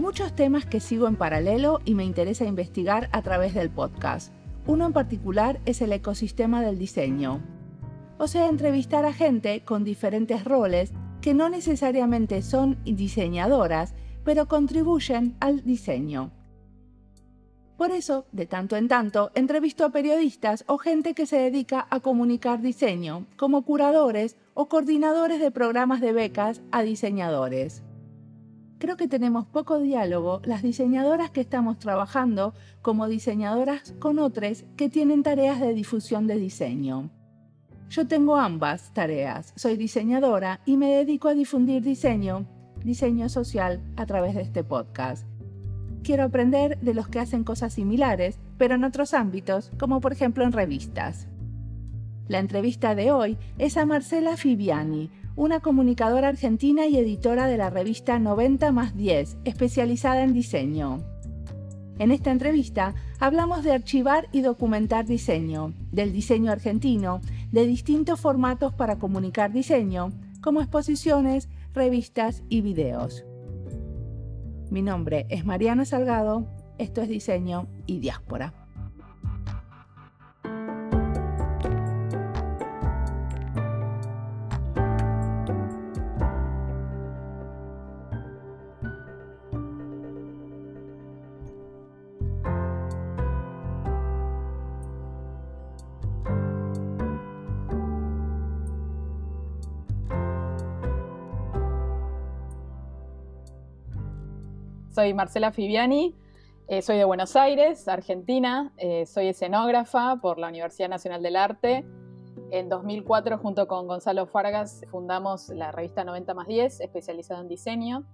Hay muchos temas que sigo en paralelo y me interesa investigar a través del podcast. Uno en particular es el ecosistema del diseño. O sea, entrevistar a gente con diferentes roles que no necesariamente son diseñadoras, pero contribuyen al diseño. Por eso, de tanto en tanto, entrevisto a periodistas o gente que se dedica a comunicar diseño, como curadores o coordinadores de programas de becas a diseñadores. Creo que tenemos poco diálogo las diseñadoras que estamos trabajando como diseñadoras con otras que tienen tareas de difusión de diseño. Yo tengo ambas tareas, soy diseñadora y me dedico a difundir diseño, diseño social a través de este podcast quiero aprender de los que hacen cosas similares, pero en otros ámbitos, como por ejemplo en revistas. La entrevista de hoy es a Marcela Fibiani, una comunicadora argentina y editora de la revista 90 más 10, especializada en diseño. En esta entrevista hablamos de archivar y documentar diseño, del diseño argentino, de distintos formatos para comunicar diseño, como exposiciones, revistas y videos. Mi nombre es Mariana Salgado, esto es Diseño y Diáspora. Soy Marcela Fibiani, eh, soy de Buenos Aires, Argentina, eh, soy escenógrafa por la Universidad Nacional del Arte. En 2004, junto con Gonzalo Fargas, fundamos la revista 90 más 10, especializada en diseño,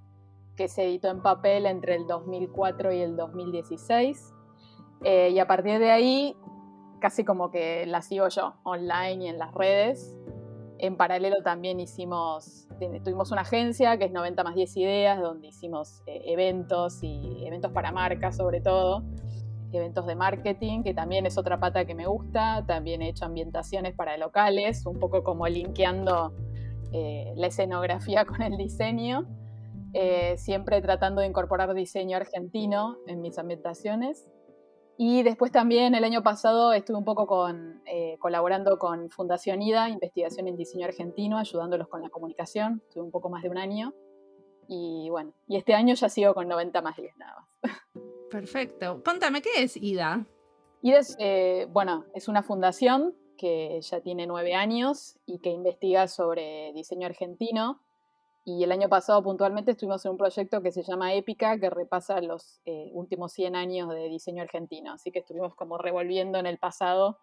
que se editó en papel entre el 2004 y el 2016. Eh, y a partir de ahí, casi como que la sigo yo, online y en las redes. En paralelo también hicimos, tuvimos una agencia que es 90 más 10 ideas, donde hicimos eh, eventos y eventos para marcas sobre todo, eventos de marketing, que también es otra pata que me gusta, también he hecho ambientaciones para locales, un poco como linkeando eh, la escenografía con el diseño, eh, siempre tratando de incorporar diseño argentino en mis ambientaciones. Y después también el año pasado estuve un poco con, eh, colaborando con Fundación IDA, Investigación en Diseño Argentino, ayudándolos con la comunicación. Estuve un poco más de un año. Y bueno, y este año ya sigo con 90 más 10 nada más. Perfecto. Contame, ¿qué es IDA? IDA es, eh, bueno, es una fundación que ya tiene nueve años y que investiga sobre diseño argentino y el año pasado puntualmente estuvimos en un proyecto que se llama Épica, que repasa los eh, últimos 100 años de diseño argentino. Así que estuvimos como revolviendo en el pasado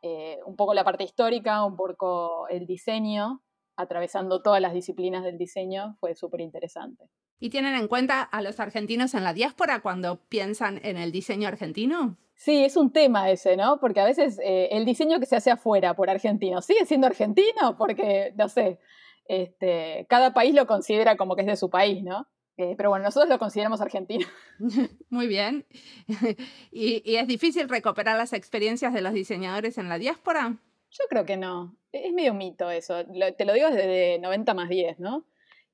eh, un poco la parte histórica, un poco el diseño, atravesando todas las disciplinas del diseño. Fue súper interesante. ¿Y tienen en cuenta a los argentinos en la diáspora cuando piensan en el diseño argentino? Sí, es un tema ese, ¿no? Porque a veces eh, el diseño que se hace afuera por argentinos sigue siendo argentino, porque, no sé, este, cada país lo considera como que es de su país, ¿no? Eh, pero bueno, nosotros lo consideramos argentino. Muy bien. ¿Y, es difícil recuperar las experiencias de los diseñadores en la diáspora? Yo creo que no. Es medio mito eso. te lo digo desde 90 más 10, ¿no?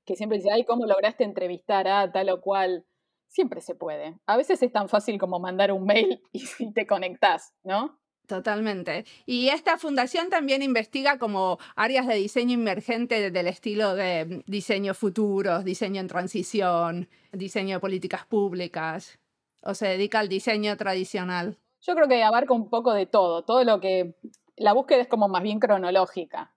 Que siempre dice, ay, ¿cómo lograste entrevistar a tal o cual? Siempre se puede. A veces es tan fácil como mandar un mail y te conectás, ¿no? Totalmente. Y esta fundación también investiga como áreas de diseño emergente del estilo de diseño futuros, diseño en transición, diseño de políticas públicas, o se dedica al diseño tradicional. Yo creo que abarca un poco de todo, todo lo que... La búsqueda es como más bien cronológica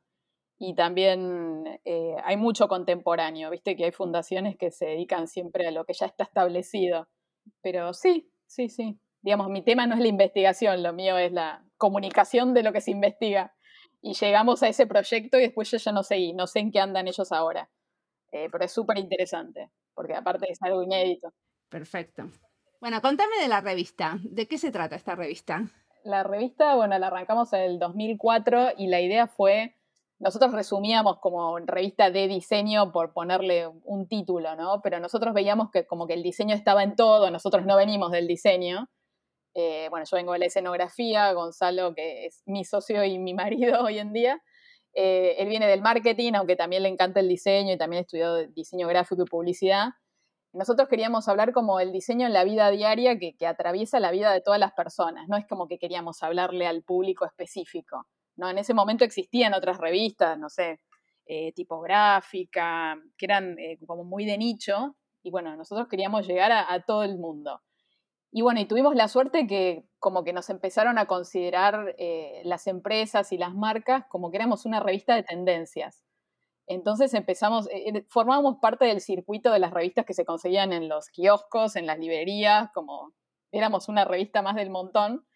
y también eh, hay mucho contemporáneo, viste que hay fundaciones que se dedican siempre a lo que ya está establecido, pero sí, sí, sí, digamos, mi tema no es la investigación, lo mío es la comunicación de lo que se investiga. Y llegamos a ese proyecto y después yo ya no sé, no sé en qué andan ellos ahora. Eh, pero es súper interesante, porque aparte es algo inédito. Perfecto. Bueno, contame de la revista. ¿De qué se trata esta revista? La revista, bueno, la arrancamos en el 2004 y la idea fue, nosotros resumíamos como revista de diseño por ponerle un título, ¿no? Pero nosotros veíamos que como que el diseño estaba en todo, nosotros no venimos del diseño, eh, bueno, yo vengo de la escenografía, Gonzalo, que es mi socio y mi marido hoy en día, eh, él viene del marketing, aunque también le encanta el diseño y también estudió diseño gráfico y publicidad. nosotros queríamos hablar como el diseño en la vida diaria que, atraviesa la vida de todas las personas, no es como que queríamos hablarle al público específico, ¿no? En ese momento existían otras revistas, no sé, eh, tipográfica, que eran eh, como muy de nicho, y bueno, nosotros queríamos llegar a, todo el mundo. Y bueno, y tuvimos la suerte que como que nos empezaron a considerar eh, las empresas y las marcas como que éramos una revista de tendencias. Entonces empezamos, eh, formábamos parte del circuito de las revistas que se conseguían en los kioscos, en las librerías, como éramos una revista más del montón.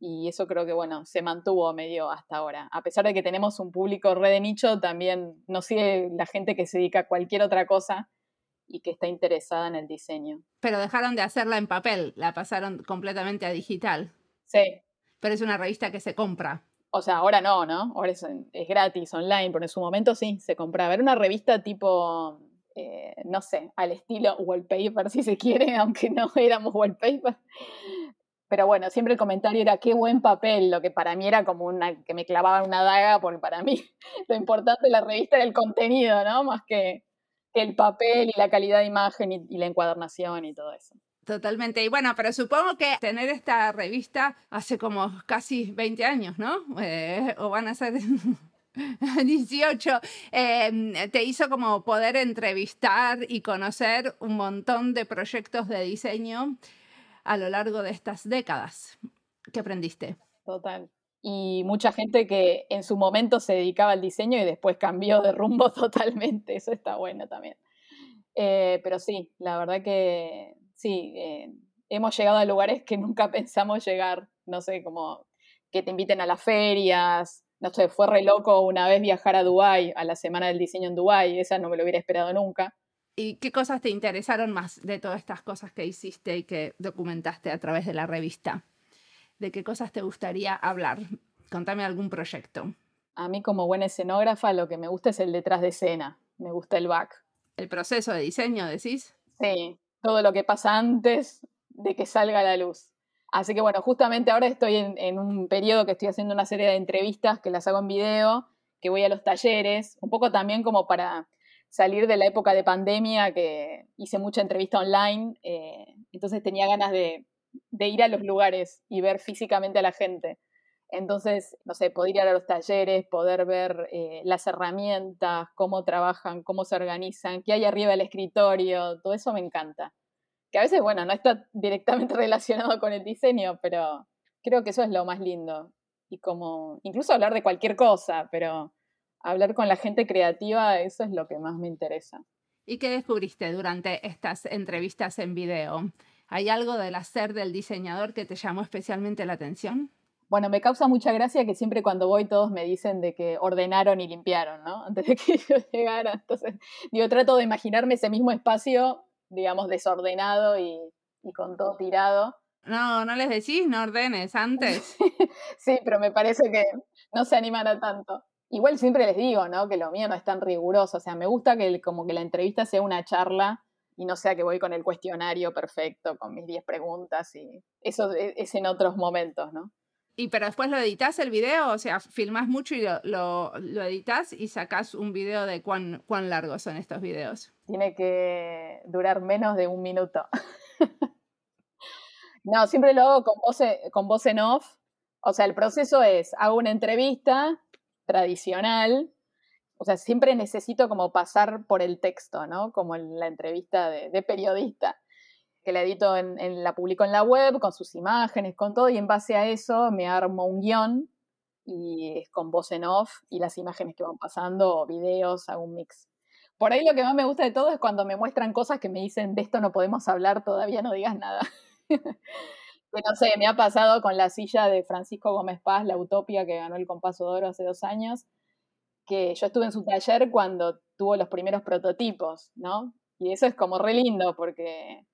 Y eso creo que, bueno, se mantuvo medio hasta ahora. A pesar de que tenemos un público red de nicho, también nos sigue la gente que se dedica a cualquier otra cosa y que está interesada en el diseño. Pero dejaron de hacerla en papel, la pasaron completamente a digital. Sí. Pero es una revista que se compra. O sea, ahora no, ¿no? Ahora es, gratis, online, pero en su momento sí, se compraba. Era una revista tipo, eh, no sé, al estilo wallpaper, si se quiere, aunque no éramos wallpaper. Pero bueno, siempre el comentario era qué buen papel, lo que para mí era como una, que me clavaban una daga, porque para mí lo importante de la revista era el contenido, ¿no? Más que, el papel y la calidad de imagen y la encuadernación y todo eso. Totalmente. Y bueno, pero supongo que tener esta revista hace como casi 20 años, ¿no? Eh, o van a ser 18, em, te hizo como poder entrevistar y conocer un montón de proyectos de diseño a lo largo de estas décadas. ¿Qué aprendiste? Total. Y mucha gente que en su momento se dedicaba al diseño y después cambió de rumbo totalmente. Eso está bueno también. Eh, pero sí, la verdad que sí, eh, hemos llegado a lugares que nunca pensamos llegar, no sé, como que te inviten a las ferias, no sé, fue re loco una vez viajar a Dubái, a la Semana del Diseño en Dubái, esa no me lo hubiera esperado nunca. ¿Y qué cosas te interesaron más de todas estas cosas que hiciste y que documentaste a través de la revista? ¿De qué cosas te gustaría hablar? Contame algún proyecto. A mí como buena escenógrafa lo que me gusta es el detrás de escena, me gusta el back. ¿El proceso de diseño, decís? Sí, todo lo que pasa antes de que salga a la luz. Así que bueno, justamente ahora estoy en, un periodo que estoy haciendo una serie de entrevistas que las hago en video, que voy a los talleres, un poco también como para salir de la época de pandemia, que hice mucha entrevista online, eh, entonces tenía ganas de, ir a los lugares y ver físicamente a la gente. Entonces, no sé, poder ir a los talleres, poder ver eh, las herramientas, cómo trabajan, cómo se organizan, qué hay arriba del escritorio, todo eso me encanta. Que a veces, bueno, no está directamente relacionado con el diseño, pero creo que eso es lo más lindo. Y como, incluso hablar de cualquier cosa, pero hablar con la gente creativa, eso es lo que más me interesa. ¿Y qué descubriste durante estas entrevistas en video? ¿Hay algo del hacer del diseñador que te llamó especialmente la atención? Bueno, me causa mucha gracia que siempre cuando voy todos me dicen de que ordenaron y limpiaron, ¿no? Antes de que yo llegara. Entonces, digo, trato de imaginarme ese mismo espacio, digamos, desordenado y, con todo tirado. No, no les decís, no ordenes antes. sí, pero me parece que no se animan a tanto. Igual siempre les digo, ¿no? Que lo mío no es tan riguroso. O sea, me gusta que como que la entrevista sea una charla y no sea que voy con el cuestionario perfecto, con mis 10 preguntas y eso e, es en otros momentos, ¿no? Y pero después lo editas el video, o sea, filmas mucho y lo, lo, editas y sacas un video de cuán, cuán largos son estos videos. Tiene que durar menos de un minuto. no, siempre lo hago con voz, con voz en off. O sea, el proceso es, hago una entrevista tradicional, o sea, siempre necesito como pasar por el texto, ¿no? Como en la entrevista de, periodista que la edito, en, la publico en la web, con sus imágenes, con todo, y en base a eso me armo un guion y es con voz en off y las imágenes que van pasando, o videos, hago un mix. Por ahí lo que más me gusta de todo es cuando me muestran cosas que me dicen, de esto no podemos hablar, todavía no digas nada. que no sé, me ha pasado con la silla de Francisco Gómez Paz, la Utopia, que ganó el Compaso de Oro hace dos años, que yo estuve en su taller cuando tuvo los primeros prototipos, ¿no? Y eso es como re lindo porque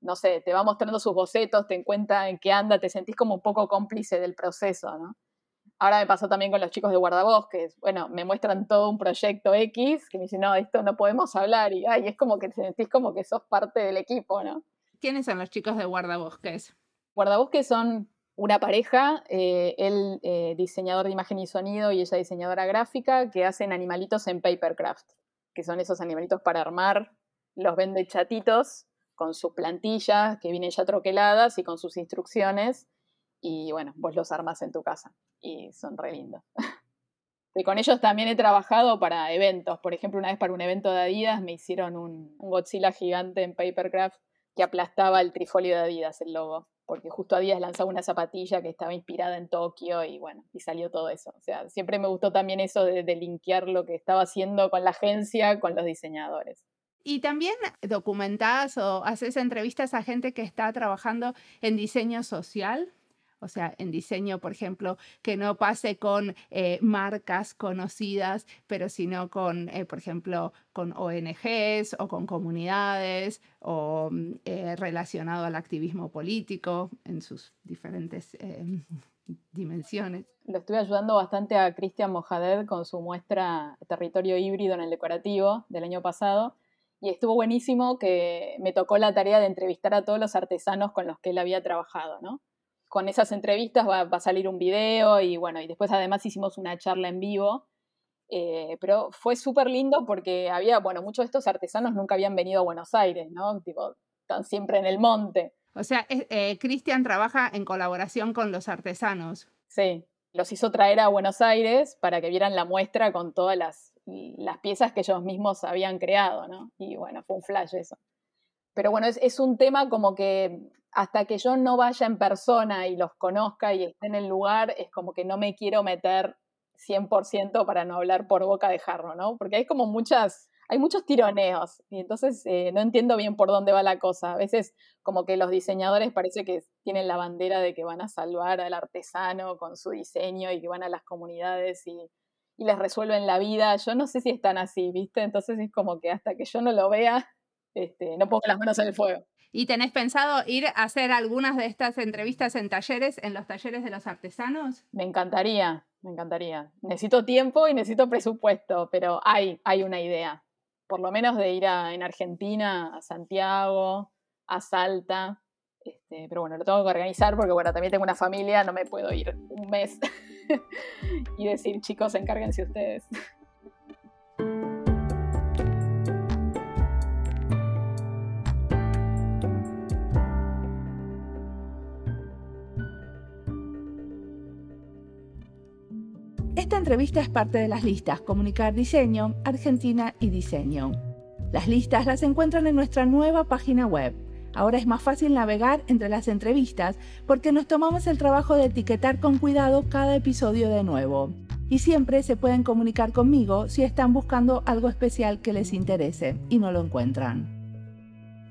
no sé, te va mostrando sus bocetos, te encuentra en qué anda, te sentís como un poco cómplice del proceso, ¿no? Ahora me pasó también con los chicos de guardabosques. Bueno, me muestran todo un proyecto X que me dicen, no, esto no podemos hablar. Y ay, es como que te sentís como que sos parte del equipo, ¿no? ¿Quiénes son los chicos de guardabosques? Guardabosques son una pareja, eh, él eh, diseñador de imagen y sonido y ella diseñadora gráfica, que hacen animalitos en papercraft, que son esos animalitos para armar los vende chatitos con sus plantillas que vienen ya troqueladas y con sus instrucciones. Y bueno, vos los armas en tu casa y son re lindos. y con ellos también he trabajado para eventos. Por ejemplo, una vez para un evento de Adidas me hicieron un, un Godzilla gigante en papercraft que aplastaba el trifolio de Adidas, el logo porque justo Adidas lanzaba una zapatilla que estaba inspirada en Tokio y bueno, y salió todo eso. O sea, siempre me gustó también eso de, de lo que estaba haciendo con la agencia, con los diseñadores. Y también documentás o haces entrevistas a gente que está trabajando en diseño social o sea, en diseño, por ejemplo, que no pase con eh, marcas conocidas, pero sino con, eh, por ejemplo, con ONGs o con comunidades o mm, eh, relacionado al activismo político en sus diferentes dimensiones. Lo estuve ayudando bastante a Cristian Mojaded con su muestra Territorio Híbrido en el Decorativo del año pasado. Y estuvo buenísimo que me tocó la tarea de entrevistar a todos los artesanos con los que él había trabajado, ¿no? Con esas entrevistas va, a salir un video y bueno, y después además hicimos una charla en vivo. Eh, pero fue súper lindo porque había, bueno, muchos de estos artesanos nunca habían venido a Buenos Aires, ¿no? Tipo, están siempre en el monte. O sea, eh, Cristian trabaja en colaboración con los artesanos. Sí, los hizo traer a Buenos Aires para que vieran la muestra con todas las, las piezas que ellos mismos habían creado, ¿no? Y bueno, fue un flash eso. Pero bueno, es, es un tema como que hasta que yo no vaya en persona y los conozca y esté en el lugar, es como que no me quiero meter 100% para no hablar por boca de jarro, ¿no? Porque hay como muchas, hay muchos tironeos y entonces eh, no entiendo bien por dónde va la cosa. A veces como que los diseñadores parece que tienen la bandera de que van a salvar al artesano con su diseño y que van a las comunidades y, y les resuelven la vida. Yo no sé si están así, ¿viste? Entonces es como que hasta que yo no lo vea, este, no pongo las manos en el fuego. ¿Y tenés pensado ir a hacer algunas de estas entrevistas en talleres, en los talleres de los artesanos? Me encantaría, me encantaría. Necesito tiempo y necesito presupuesto, pero hay, hay una idea. Por lo menos de ir a, en Argentina, a Santiago, a Salta. Este, pero bueno, lo tengo que organizar porque bueno, también tengo una familia, no me puedo ir un mes y decir, chicos, encárguense ustedes. Esta entrevista es parte de las listas Comunicar Diseño, Argentina y Diseño. Las listas las encuentran en nuestra nueva página web. Ahora es más fácil navegar entre las entrevistas porque nos tomamos el trabajo de etiquetar con cuidado cada episodio de nuevo. Y siempre se pueden comunicar conmigo si están buscando algo especial que les interese y no lo encuentran.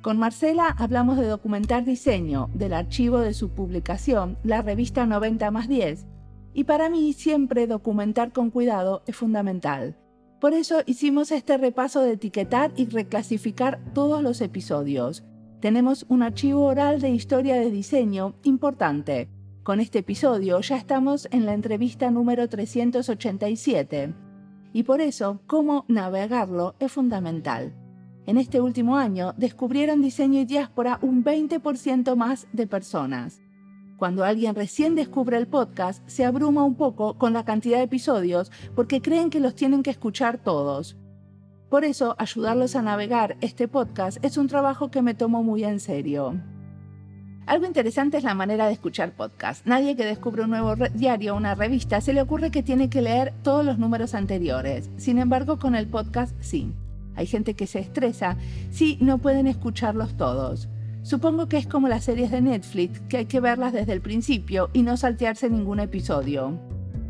Con Marcela hablamos de documentar diseño del archivo de su publicación, la revista 90 más 10, y para mí siempre documentar con cuidado es fundamental. Por eso hicimos este repaso de etiquetar y reclasificar todos los episodios. Tenemos un archivo oral de historia de diseño importante. Con este episodio ya estamos en la entrevista número 387. Y por eso, cómo navegarlo es fundamental. En este último año descubrieron diseño y diáspora un 20% más de personas. Cuando alguien recién descubre el podcast, se abruma un poco con la cantidad de episodios porque creen que los tienen que escuchar todos. Por eso, ayudarlos a navegar este podcast es un trabajo que me tomo muy en serio. Algo interesante es la manera de escuchar podcast. Nadie que descubre un nuevo diario o una revista se le ocurre que tiene que leer todos los números anteriores. Sin embargo, con el podcast sí. Hay gente que se estresa si no pueden escucharlos todos. Supongo que es como las series de Netflix, que hay que verlas desde el principio y no saltearse ningún episodio.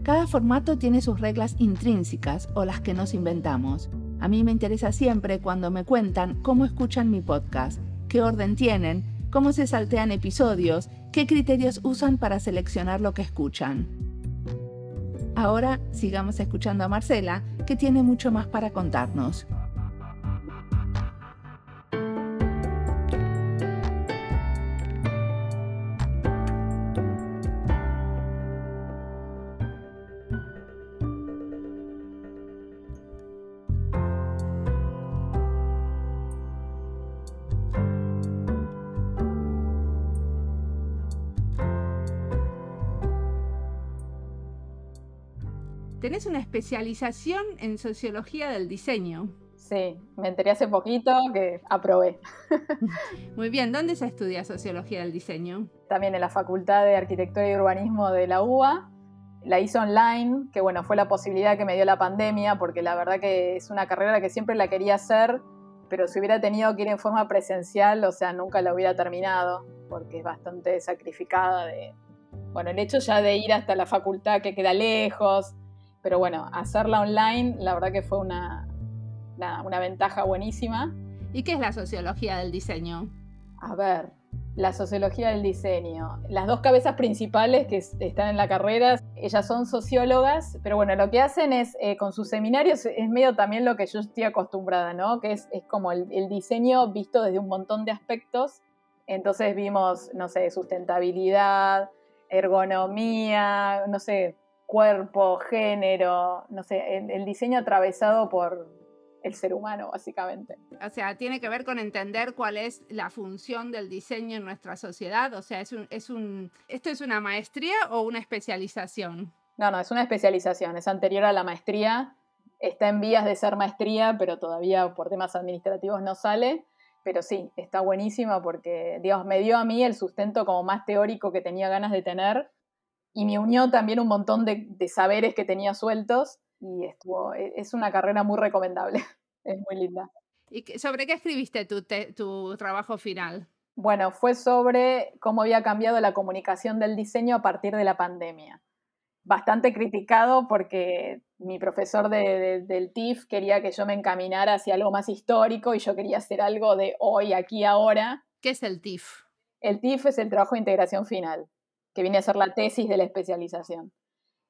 Cada formato tiene sus reglas intrínsecas o las que nos inventamos. A mí me interesa siempre cuando me cuentan cómo escuchan mi podcast, qué orden tienen, cómo se saltean episodios, qué criterios usan para seleccionar lo que escuchan. Ahora sigamos escuchando a Marcela, que tiene mucho más para contarnos. Tenés una especialización en sociología del diseño. Sí, me enteré hace poquito que aprobé. Muy bien, ¿dónde se estudia sociología del diseño? También en la Facultad de Arquitectura y Urbanismo de la UBA. La hice online, que bueno, fue la posibilidad que me dio la pandemia, porque la verdad que es una carrera que siempre la quería hacer, pero si hubiera tenido que ir en forma presencial, o sea, nunca la hubiera terminado, porque es bastante sacrificada de, bueno, el hecho ya de ir hasta la facultad que queda lejos, pero bueno, hacerla online, la verdad que fue una, una ventaja buenísima. ¿Y qué es la sociología del diseño? A ver, la sociología del diseño. Las dos cabezas principales que están en la carrera, ellas son sociólogas, pero bueno, lo que hacen es, eh, con sus seminarios, es medio también lo que yo estoy acostumbrada, ¿no? Que es, como el, diseño visto desde un montón de aspectos. Entonces vimos, no sé, sustentabilidad, ergonomía, no sé, cuerpo, género, no sé, el diseño atravesado por, el ser humano, básicamente. O sea, tiene que ver con entender cuál es la función del diseño en nuestra sociedad. O sea, es un, es un, ¿esto es una maestría o una especialización? No, no, es una especialización, es anterior a la maestría, está en vías de ser maestría, pero todavía por temas administrativos no sale. Pero sí, está buenísima porque, digamos, me dio a mí el sustento como más teórico que tenía ganas de tener y me unió también un montón de, de saberes que tenía sueltos y estuvo, e, es una carrera muy recomendable, es muy linda. ¿Y sobre qué escribiste tu, tu trabajo final? Bueno, fue sobre cómo había cambiado la comunicación del diseño a partir de la pandemia. Bastante criticado porque mi profesor de, del TIF quería que yo me encaminara hacia algo más histórico y yo quería hacer algo de hoy, aquí, ahora. ¿Qué es el TIF? El TIF es el trabajo de integración final, que viene a ser la tesis de la especialización.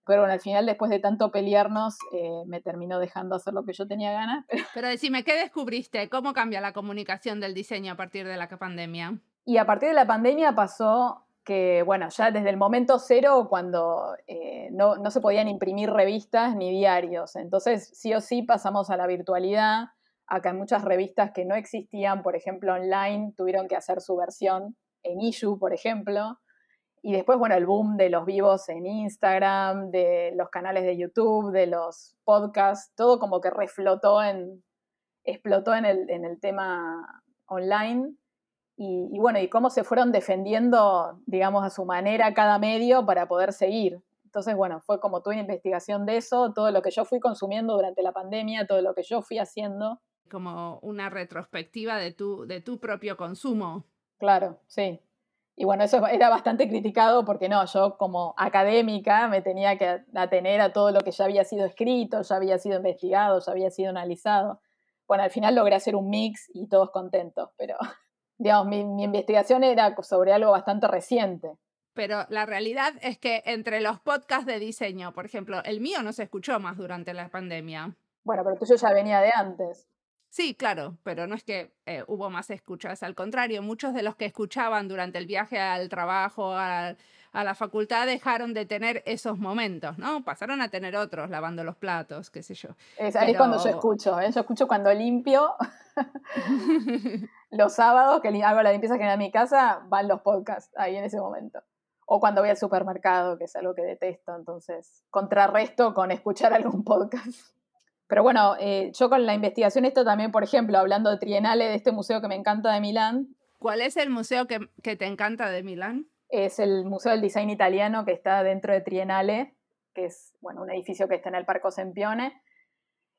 Pero bueno, al final, después de tanto pelearnos, eh, me terminó dejando hacer lo que yo tenía ganas. Pero... decime, ¿qué descubriste? ¿Cómo cambia la comunicación del diseño a partir de la pandemia? Y a partir de la pandemia pasó que, bueno, ya desde el momento cero, cuando eh, no, no, se podían imprimir revistas ni diarios, entonces sí o sí pasamos a la virtualidad. Acá en muchas revistas que no existían, por ejemplo, online, tuvieron que hacer su versión en issue, por ejemplo. Y después, bueno, el boom de los vivos en Instagram, de los canales de YouTube, de los podcasts, todo como que reflotó en, explotó en el, en el tema online. Y, y, bueno, y cómo se fueron defendiendo, digamos, a su manera cada medio para poder seguir. Entonces, bueno, fue como tuve investigación de eso, todo lo que yo fui consumiendo durante la pandemia, todo lo que yo fui haciendo. Como una retrospectiva de tu, de tu propio consumo. Claro, sí. Y bueno, eso era bastante criticado porque no, yo como académica me tenía que atener a todo lo que ya había sido escrito, ya había sido investigado, ya había sido analizado. Bueno, al final logré hacer un mix y todos contentos, pero digamos, mi, mi investigación era sobre algo bastante reciente. Pero la realidad es que entre los podcasts de diseño, por ejemplo, el mío no se escuchó más durante la pandemia. Bueno, pero tuyo ya venía de antes. Sí, claro, pero no es que eh, hubo más escuchas, al contrario, muchos de los que escuchaban durante el viaje al trabajo, a, la facultad, dejaron de tener esos momentos, ¿no? Pasaron a tener otros, lavando los platos, qué sé yo. Es ahí cuando yo escucho, ¿eh? yo escucho cuando limpio, los sábados que hago la limpieza general de mi casa, van los podcasts ahí en ese momento. O cuando voy al supermercado, que es algo que detesto, entonces contrarresto con escuchar algún podcast. Pero bueno, eh, yo con la investigación, esto también, por ejemplo, hablando de Trienale, de este museo que me encanta de Milán. ¿Cuál es el museo que, te encanta de Milán? Es el Museo del Design Italiano que está dentro de Trienale, que es bueno, un edificio que está en el Parco Sempione.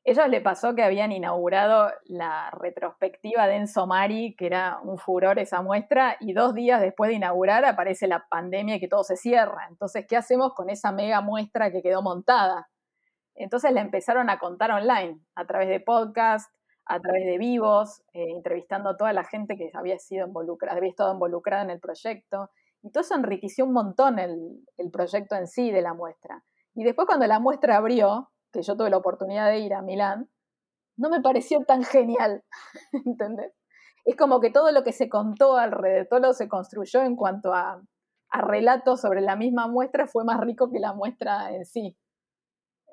Ellos le pasó que habían inaugurado la retrospectiva de Enzo Mari, que era un furor esa muestra, y dos días después de inaugurar aparece la pandemia y que todo se cierra. Entonces, ¿qué hacemos con esa mega muestra que quedó montada? Entonces la empezaron a contar online, a través de podcast, a través de vivos, eh, entrevistando a toda la gente que había sido involucrada, había estado involucrada en el proyecto. Y todo eso enriqueció un montón el, proyecto en sí de la muestra. Y después cuando la muestra abrió, que yo tuve la oportunidad de ir a Milán, no me pareció tan genial, ¿entendés? Es como que todo lo que se contó alrededor, todo lo que se construyó en cuanto a, a relatos sobre la misma muestra fue más rico que la muestra en sí.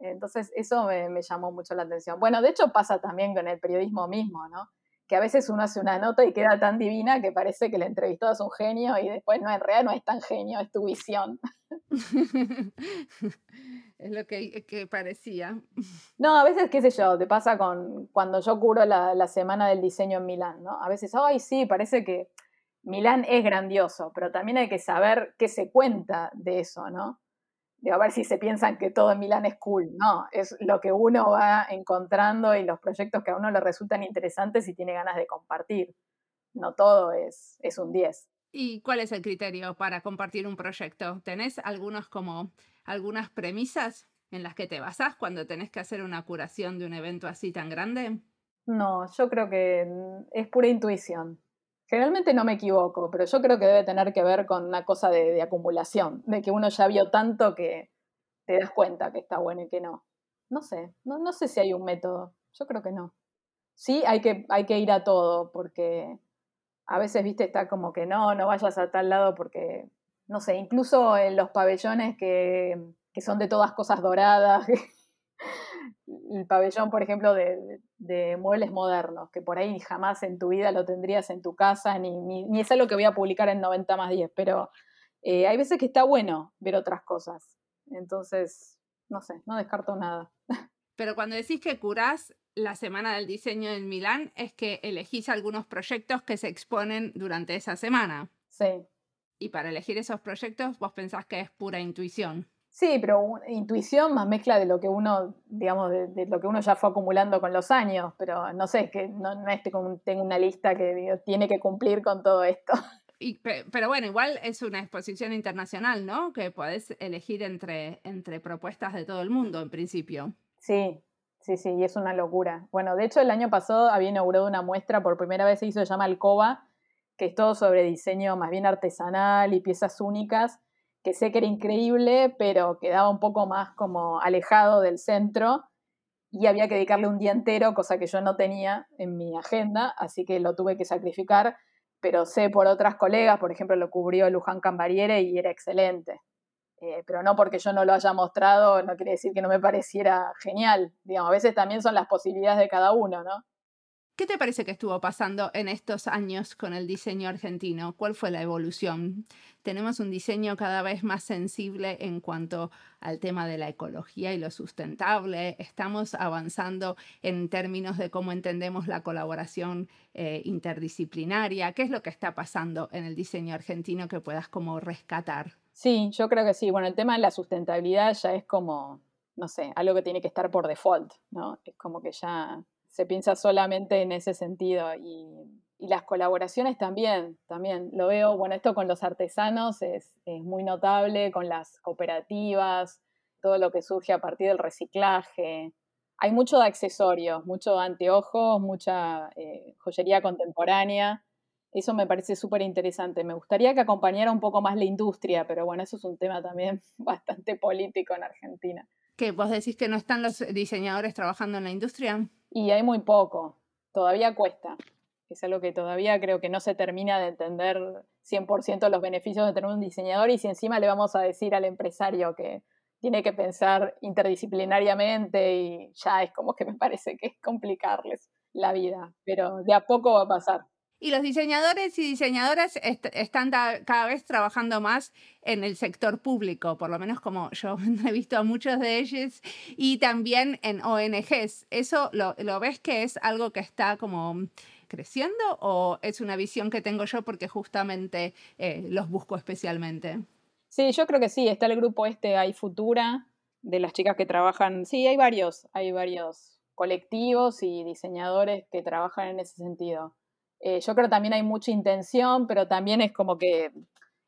Entonces, eso me, llamó mucho la atención. Bueno, de hecho pasa también con el periodismo mismo, ¿no? Que a veces uno hace una nota y queda tan divina que parece que el entrevistado es un genio y después no, en realidad no es tan genio, es tu visión. es lo que, parecía. No, a veces, qué sé yo, te pasa con cuando yo curo la, la, semana del diseño en Milán, ¿no? A veces, ay, sí, parece que Milán es grandioso, pero también hay que saber qué se cuenta de eso, ¿no? A ver si se piensan que todo en Milán es cool. No, es lo que uno va encontrando y los proyectos que a uno le resultan interesantes y tiene ganas de compartir. No todo es, es un 10. ¿Y cuál es el criterio para compartir un proyecto? ¿Tenés algunos como algunas premisas en las que te basás cuando tenés que hacer una curación de un evento así tan grande? No, yo creo que es pura intuición. Generalmente no me equivoco, pero yo creo que debe tener que ver con una cosa de, acumulación, de que uno ya vio tanto que te das cuenta que está bueno y que no. No sé, no, no sé si hay un método, yo creo que no. Sí, hay que, hay que ir a todo, porque a veces, viste, está como que no, no vayas a tal lado porque, no sé, incluso en los pabellones que, que son de todas cosas doradas, el pabellón, por ejemplo, de, muebles modernos, que por ahí jamás en tu vida lo tendrías en tu casa, ni, ni, es algo que voy a publicar en 90 más 10, pero eh, hay veces que está bueno ver otras cosas. Entonces, no sé, no descarto nada. Pero cuando decís que curás la semana del diseño en Milán, es que elegís algunos proyectos que se exponen durante esa semana. Sí. Y para elegir esos proyectos, vos pensás que es pura intuición. Sí, pero intuición más mezcla de lo que uno, digamos, de, lo que uno ya fue acumulando con los años, pero no sé, es que no, no es que tengo una lista que tiene que cumplir con todo esto. Y, pero bueno, igual es una exposición internacional, ¿no? Que podés elegir entre, entre propuestas de todo el mundo, en principio. Sí, sí, sí, y es una locura. Bueno, de hecho, el año pasado había inaugurado una muestra, por primera vez se hizo, se llama Alcoba, que es todo sobre diseño más bien artesanal y piezas únicas que sé que era increíble, pero quedaba un poco más como alejado del centro y había que dedicarle un día entero, cosa que yo no tenía en mi agenda, así que lo tuve que sacrificar, pero sé por otras colegas, por ejemplo, lo cubrió Luján Cambariere y era excelente. Eh, pero no porque yo no lo haya mostrado, no quiere decir que no me pareciera genial. Digamos, a veces también son las posibilidades de cada uno, ¿no? ¿Qué te parece que estuvo pasando en estos años con el diseño argentino? ¿Cuál fue la evolución? Tenemos un diseño cada vez más sensible en cuanto al tema de la ecología y lo sustentable. Estamos avanzando en términos de cómo entendemos la colaboración eh, interdisciplinaria. ¿Qué es lo que está pasando en el diseño argentino que puedas como rescatar? Sí, yo creo que sí. Bueno, el tema de la sustentabilidad ya es como, no sé, algo que tiene que estar por default, ¿no? Es como que ya se piensa solamente en ese sentido y, las colaboraciones también, también lo veo, bueno, esto con los artesanos es, muy notable, con las cooperativas, todo lo que surge a partir del reciclaje. Hay mucho de accesorios, mucho anteojos, mucha eh, joyería contemporánea. Eso me parece súper interesante. Me gustaría que acompañara un poco más la industria, pero bueno, eso es un tema también bastante político en Argentina. ¿Que vos decís que no están los diseñadores trabajando en la industria? Y hay muy poco, todavía cuesta. Es algo que todavía creo que no se termina de entender 100% los beneficios de tener un diseñador y si encima le vamos a decir al empresario que tiene que pensar interdisciplinariamente y ya es como que me parece que es complicarles la vida, pero de a poco va a pasar. Y los diseñadores y diseñadoras están cada vez trabajando más en el sector público, por lo menos como yo he visto a muchos de ellos, y también en ONGs. ¿Eso lo, ves que es algo que está como creciendo o es una visión que tengo yo porque justamente eh, los busco especialmente? Sí, yo creo que sí. Está el grupo este, hay Futura, de las chicas que trabajan. Sí, hay varios, hay varios colectivos y diseñadores que trabajan en ese sentido. Eh, yo creo que también hay mucha intención, pero también es como que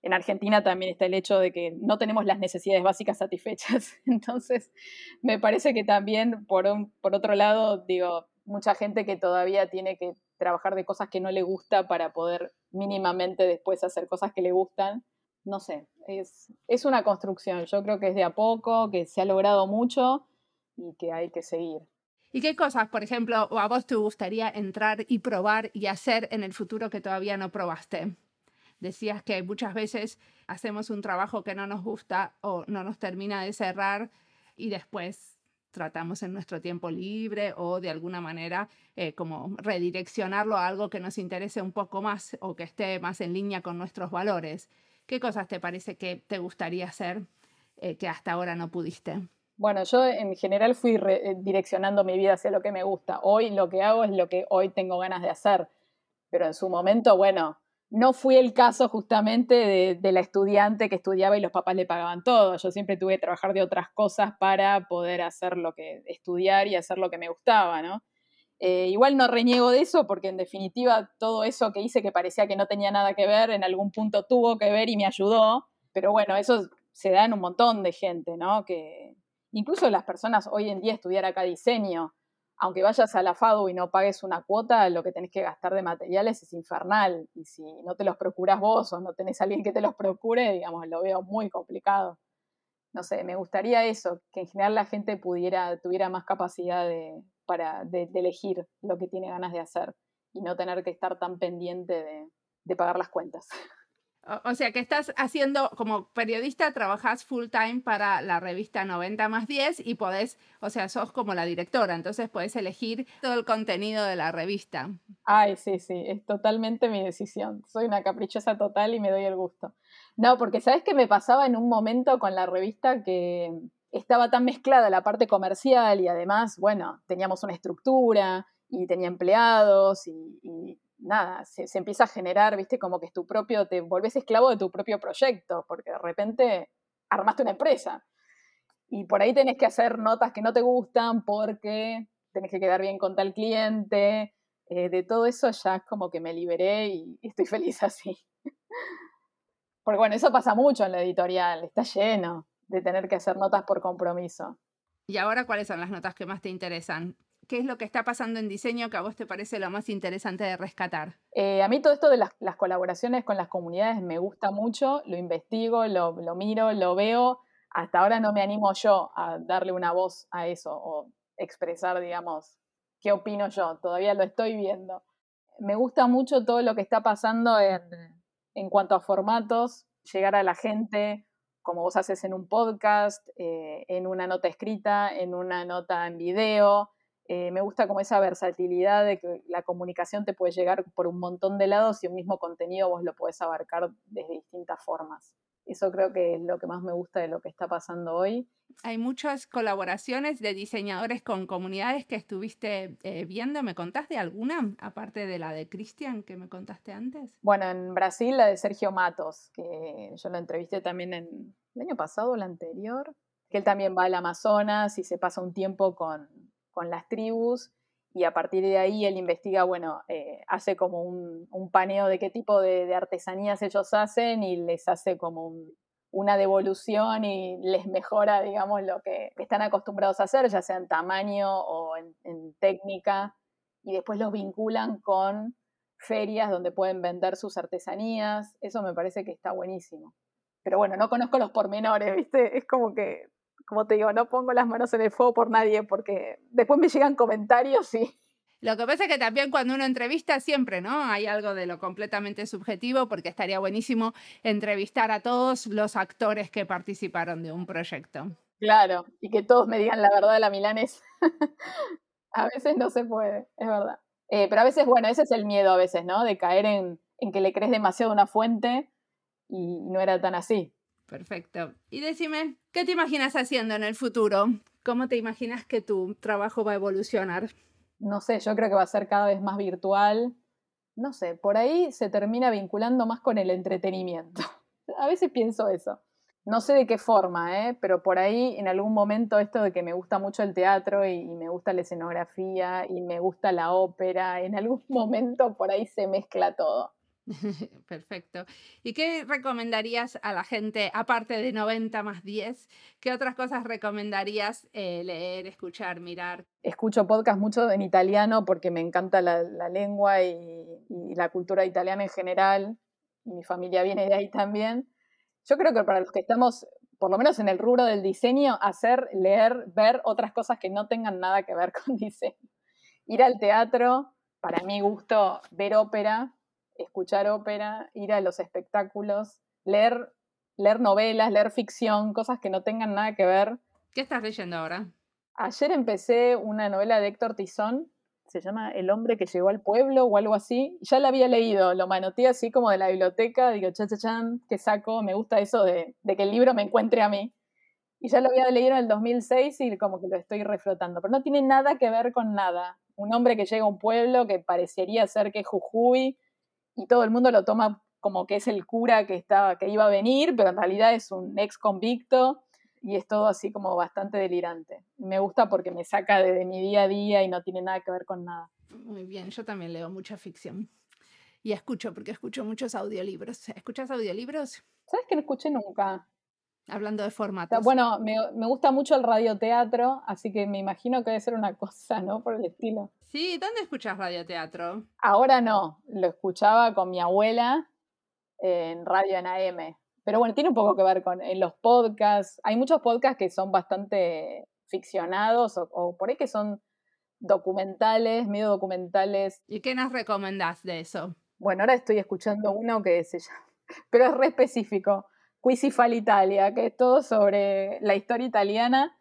en Argentina también está el hecho de que no tenemos las necesidades básicas satisfechas. Entonces, me parece que también, por, por otro lado, digo, mucha gente que todavía tiene que trabajar de cosas que no le gusta para poder mínimamente después hacer cosas que le gustan. No sé, es, es una construcción. Yo creo que es de a poco, que se ha logrado mucho y que hay que seguir. ¿Y qué cosas, por ejemplo, a vos te gustaría entrar y probar y hacer en el futuro que todavía no probaste? Decías que muchas veces hacemos un trabajo que no nos gusta o no nos termina de cerrar y después tratamos en nuestro tiempo libre o de alguna manera eh, como redireccionarlo a algo que nos interese un poco más o que esté más en línea con nuestros valores. ¿Qué cosas te parece que te gustaría hacer eh, que hasta ahora no pudiste? Bueno, yo en general fui eh, direccionando mi vida hacia lo que me gusta. Hoy lo que hago es lo que hoy tengo ganas de hacer. Pero en su momento, bueno, no fui el caso justamente de, la estudiante que estudiaba y los papás le pagaban todo. Yo siempre tuve que trabajar de otras cosas para poder hacer lo que, estudiar y hacer lo que me gustaba, ¿no? Eh, igual no reniego de eso porque en definitiva todo eso que hice que parecía que no tenía nada que ver, en algún punto tuvo que ver y me ayudó. Pero bueno, eso se da en un montón de gente, ¿no? Que incluso las personas hoy en día estudiar acá diseño, aunque vayas a la FADU y no pagues una cuota, lo que tenés que gastar de materiales es infernal. Y si no te los procuras vos o no tenés a alguien que te los procure, digamos, lo veo muy complicado. No sé, me gustaría eso, que en general la gente pudiera, tuviera más capacidad de, para, de, elegir lo que tiene ganas de hacer y no tener que estar tan pendiente de pagar las cuentas. O sea que estás haciendo, como periodista, trabajas full time para la revista 90 más 10 y podés, o sea, sos como la directora, entonces podés elegir todo el contenido de la revista. Ay, sí, sí, es totalmente mi decisión. Soy una caprichosa total y me doy el gusto. No, porque sabes que me pasaba en un momento con la revista que estaba tan mezclada la parte comercial y además, bueno, teníamos una estructura y tenía empleados y nada, se, empieza a generar, viste, como que es tu propio, te volvés esclavo de tu propio proyecto, porque de repente armaste una empresa. Y por ahí tenés que hacer notas que no te gustan porque tenés que quedar bien con tal cliente. Eh, de todo eso ya es como que me liberé y, estoy feliz así. porque bueno, eso pasa mucho en la editorial, está lleno de tener que hacer notas por compromiso. ¿Y ahora cuáles son las notas que más te interesan? ¿Qué es lo que está pasando en diseño que a vos te parece lo más interesante de rescatar? Eh, a mí todo esto de las, colaboraciones con las comunidades me gusta mucho, lo investigo, lo, miro, lo veo. Hasta ahora no me animo yo a darle una voz a eso o expresar, digamos, qué opino yo. Todavía lo estoy viendo. Me gusta mucho todo lo que está pasando en, en cuanto a formatos, llegar a la gente, como vos haces en un podcast, eh, en una nota escrita, en una nota en video, eh, me gusta como esa versatilidad de que la comunicación te puede llegar por un montón de lados y un mismo contenido vos lo podés abarcar desde distintas formas. Eso creo que es lo que más me gusta de lo que está pasando hoy. Hay muchas colaboraciones de diseñadores con comunidades que estuviste eh, viendo. ¿Me contaste alguna, aparte de la de Cristian que me contaste antes? Bueno, en Brasil la de Sergio Matos, que yo lo entrevisté también en el año pasado el anterior, que él también va al Amazonas y se pasa un tiempo con, con las tribus y a partir de ahí él investiga, bueno, eh, hace como un, paneo de qué tipo de, artesanías ellos hacen y les hace como una devolución y les mejora, digamos, lo que están acostumbrados a hacer, ya sea en tamaño o en, en técnica, y después los vinculan con ferias donde pueden vender sus artesanías. Eso me parece que está buenísimo. Pero bueno, no conozco los pormenores, ¿viste? Es como que como te digo, no pongo las manos en el fuego por nadie porque después me llegan comentarios y... Lo que pasa es que también cuando uno entrevista siempre, ¿no? Hay algo de lo completamente subjetivo porque estaría buenísimo entrevistar a todos los actores que participaron de un proyecto. Claro, y que todos me digan la verdad de la Milanes. a veces no se puede, es verdad. Eh, pero a veces, bueno, ese es el miedo a veces, ¿no? De caer en, en que le crees demasiado a una fuente y no era tan así. Perfecto. Y decime, ¿qué te imaginas haciendo en el futuro? ¿Cómo te imaginas que tu trabajo va a evolucionar? No sé, yo creo que va a ser cada vez más virtual. No sé, por ahí se termina vinculando más con el entretenimiento. A veces pienso eso. No sé de qué forma, ¿eh? pero por ahí en algún momento esto de que me gusta mucho el teatro y, y me gusta la escenografía y me gusta la ópera, en algún momento por ahí se mezcla todo. Perfecto. ¿Y qué recomendarías a la gente, aparte de 90 más 10? ¿Qué otras cosas recomendarías eh, leer, escuchar, mirar? Escucho podcast mucho en italiano porque me encanta la, lengua y, la cultura italiana en general. mi familia viene de ahí también. Yo creo que para los que estamos, por lo menos en el rubro del diseño, hacer, leer, ver otras cosas que no tengan nada que ver con diseño. Ir al teatro, para mi gusto, ver ópera, escuchar ópera, ir a los espectáculos, leer, leer novelas, leer ficción, cosas que no tengan nada que ver. ¿Qué estás leyendo ahora? Ayer empecé una novela de Héctor Tizón, se llama El hombre que llegó al pueblo o algo así. Ya la había leído, lo manoteé así como de la biblioteca, digo, cha, cha, chan, ¿qué saco? Me gusta eso de, de que el libro me encuentre a mí. Y ya lo había leído en el 2006 y como que lo estoy reflotando, pero no tiene nada que ver con nada. Un hombre que llega a un pueblo que parecería ser que es Jujuy y todo el mundo lo toma como que es el cura que, estaba, que iba a venir, pero en realidad es un ex convicto y es todo así como bastante delirante. Me gusta porque me saca de, mi día a día y no tiene nada que ver con nada. Muy bien, yo también leo mucha ficción. Y escucho, porque escucho muchos audiolibros. ¿Escuchas audiolibros? ¿Sabes que no escuché nunca? Hablando de formatos. Bueno, me, me, gusta mucho el radioteatro, así que me imagino que debe ser una cosa, ¿no? Por el estilo. Sí, ¿dónde escuchas radioteatro? Ahora no, lo escuchaba con mi abuela en radio en AM. Pero bueno, tiene un poco que ver con en los podcasts. Hay muchos podcasts que son bastante ficcionados o, por ahí que son documentales, medio documentales. ¿Y qué nos recomendás de eso? Bueno, ahora estoy escuchando uno que se llama, pero es re específico, Quisifal Italia, que es todo sobre la historia italiana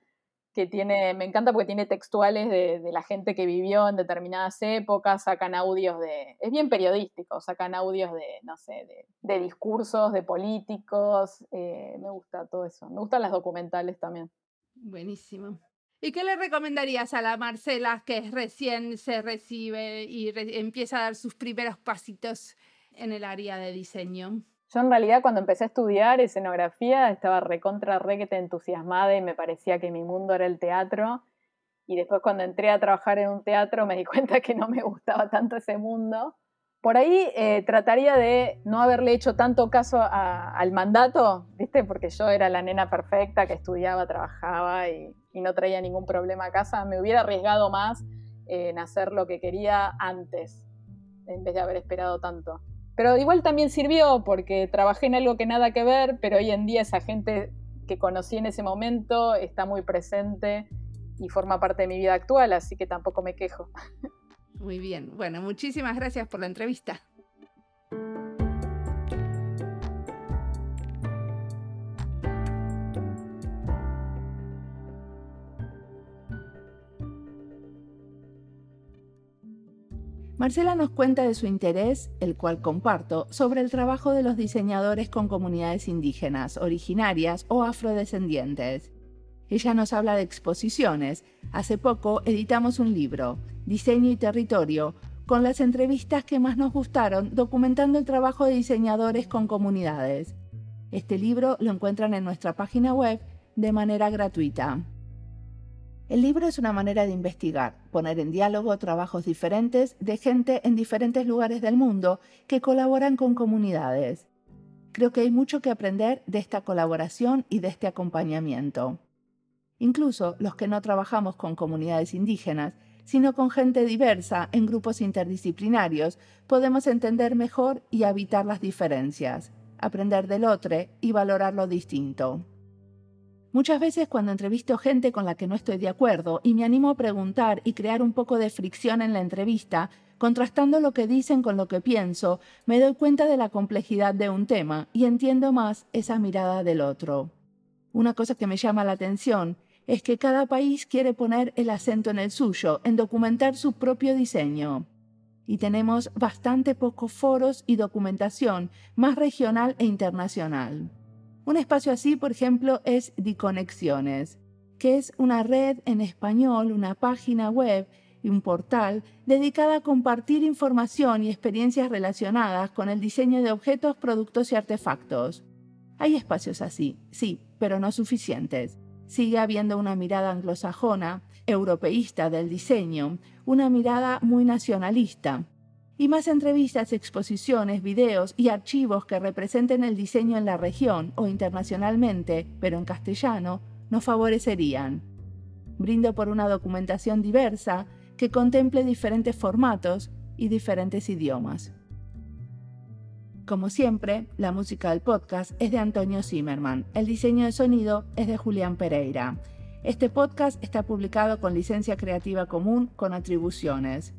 que tiene, me encanta porque tiene textuales de, la gente que vivió en determinadas épocas, sacan audios de, es bien periodístico, sacan audios de, no sé, de, discursos, de políticos, eh, me gusta todo eso, me gustan las documentales también. Buenísimo. ¿Y qué le recomendarías a la Marcela que recién se recibe y empieza a dar sus primeros pasitos en el área de diseño? Yo en realidad cuando empecé a estudiar escenografía estaba recontra re que te entusiasmada y me parecía que mi mundo era el teatro. Y después cuando entré a trabajar en un teatro me di cuenta que no me gustaba tanto ese mundo. Por ahí eh, trataría de no haberle hecho tanto caso al mandato, ¿viste? Porque yo era la nena perfecta que estudiaba, trabajaba y, no traía ningún problema a casa. Me hubiera arriesgado más en hacer lo que quería antes, en vez de haber esperado tanto. Pero igual también sirvió porque trabajé en algo que nada que ver, pero hoy en día esa gente que conocí en ese momento está muy presente y forma parte de mi vida actual, así que tampoco me quejo. Muy bien, bueno, muchísimas gracias por la entrevista. Marcela nos cuenta de su interés, el cual comparto, sobre el trabajo de los diseñadores con comunidades indígenas, originarias o afrodescendientes. Ella nos habla de exposiciones. Hace poco editamos un libro, Diseño y Territorio, con las entrevistas que más nos gustaron documentando el trabajo de diseñadores con comunidades. Este libro lo encuentran en nuestra página web de manera gratuita. El libro es una manera de investigar, poner en diálogo trabajos diferentes de gente en diferentes lugares del mundo que colaboran con comunidades. Creo que hay mucho que aprender de esta colaboración y de este acompañamiento. Incluso los que no trabajamos con comunidades indígenas, sino con gente diversa en grupos interdisciplinarios, podemos entender mejor y habitar las diferencias, aprender del otro y valorar lo distinto. Muchas veces cuando entrevisto gente con la que no estoy de acuerdo y me animo a preguntar y crear un poco de fricción en la entrevista, contrastando lo que dicen con lo que pienso, me doy cuenta de la complejidad de un tema y entiendo más esa mirada del otro. Una cosa que me llama la atención es que cada país quiere poner el acento en el suyo, en documentar su propio diseño. Y tenemos bastante pocos foros y documentación, más regional e internacional. Un espacio así, por ejemplo, es Diconexiones, que es una red en español, una página web y un portal dedicada a compartir información y experiencias relacionadas con el diseño de objetos, productos y artefactos. Hay espacios así, sí, pero no suficientes. Sigue habiendo una mirada anglosajona, europeísta del diseño, una mirada muy nacionalista, y más entrevistas, exposiciones, videos y archivos que representen el diseño en la región o internacionalmente, pero en castellano, nos favorecerían. Brindo por una documentación diversa que contemple diferentes formatos y diferentes idiomas. Como siempre, la música del podcast es de Antonio Zimmerman, el diseño de sonido es de Julián Pereira. Este podcast está publicado con licencia creativa común con atribuciones.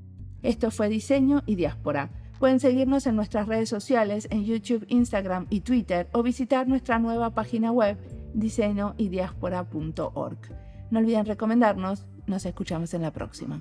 Esto fue Diseño y Diáspora. Pueden seguirnos en nuestras redes sociales en YouTube, Instagram y Twitter o visitar nuestra nueva página web diseñoydiaspora.org. No olviden recomendarnos. Nos escuchamos en la próxima.